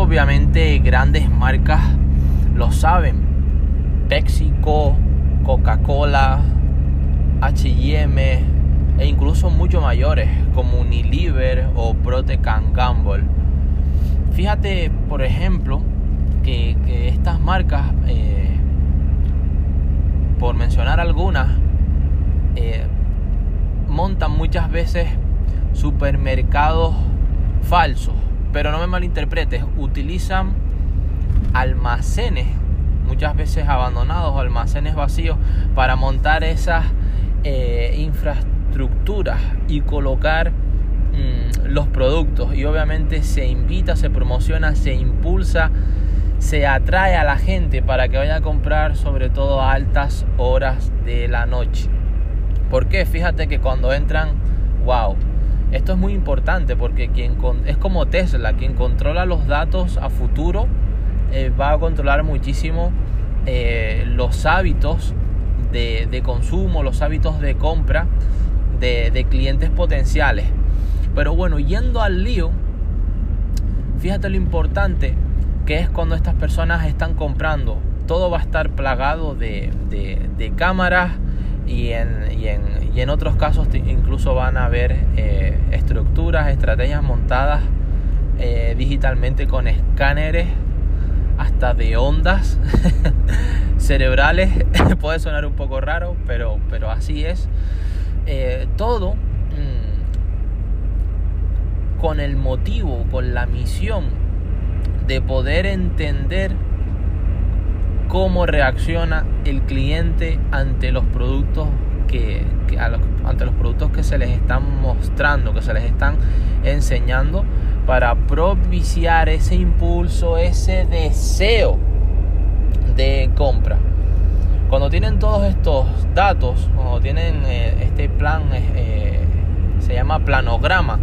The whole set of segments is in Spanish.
obviamente grandes marcas lo saben. PepsiCo, Coca-Cola, HM e incluso mucho mayores como Unilever o Protecan Gamble. Fíjate, por ejemplo, que, estas marcas, eh, por mencionar algunas, eh, montan muchas veces supermercados falsos. Pero no me malinterpretes, utilizan almacenes, muchas veces abandonados almacenes vacíos, para montar esas eh, infraestructuras y colocar mm, los productos. Y obviamente se invita, se promociona, se impulsa, se atrae a la gente para que vaya a comprar sobre todo a altas horas de la noche. ¿Por qué? Fíjate que cuando entran, wow, esto es muy importante porque quien es como Tesla, quien controla los datos a futuro eh, va a controlar muchísimo eh, los hábitos de, consumo, los hábitos de compra de, clientes potenciales. Pero bueno, yendo al lío, fíjate lo importante que es cuando estas personas están comprando. Todo va a estar plagado de, de cámaras, y en, y en, y en otros casos incluso van a haber eh, estructuras, estrategias montadas eh, digitalmente con escáneres hasta de ondas cerebrales. Puede sonar un poco raro, pero, pero así es. Eh, todo mm, con el motivo, con la misión de poder entender cómo reacciona el cliente ante los productos que, ante los productos que se les están mostrando, que se les están enseñando para propiciar ese impulso, ese deseo de compra. Cuando tienen todos estos datos, cuando tienen eh, este plan, eh, se llama planograma,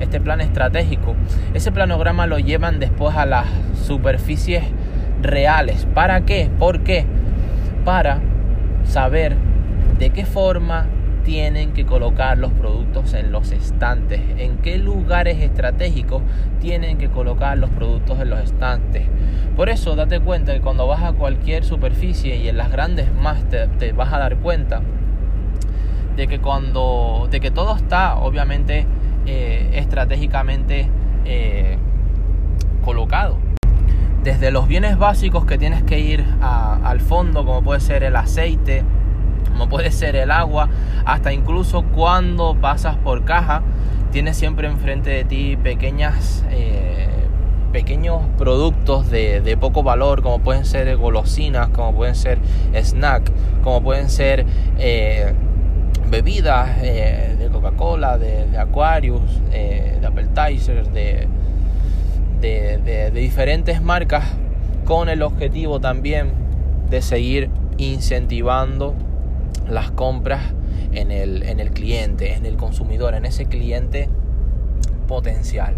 este plan estratégico, ese planograma lo llevan después a las superficies reales. ¿Para qué? ¿Por qué? Para saber de qué forma tienen que colocar los productos en los estantes, en qué lugares estratégicos tienen que colocar los productos en los estantes. Por eso date cuenta que cuando vas a cualquier superficie y en las grandes más te, vas a dar cuenta de que cuando de que todo está obviamente eh, estratégicamente eh, colocado desde los bienes básicos que tienes que ir al fondo, como puede ser el aceite, como puede ser el agua, hasta incluso cuando pasas por caja, tienes siempre enfrente de ti pequeñas, eh, pequeños productos de, poco valor, como pueden ser golosinas, como pueden ser snacks, como pueden ser eh, bebidas eh, de Coca-Cola, de, Aquarius, de appetizers, de de, diferentes marcas con el objetivo también de seguir incentivando las compras en el, en el cliente, en el consumidor, en ese cliente potencial.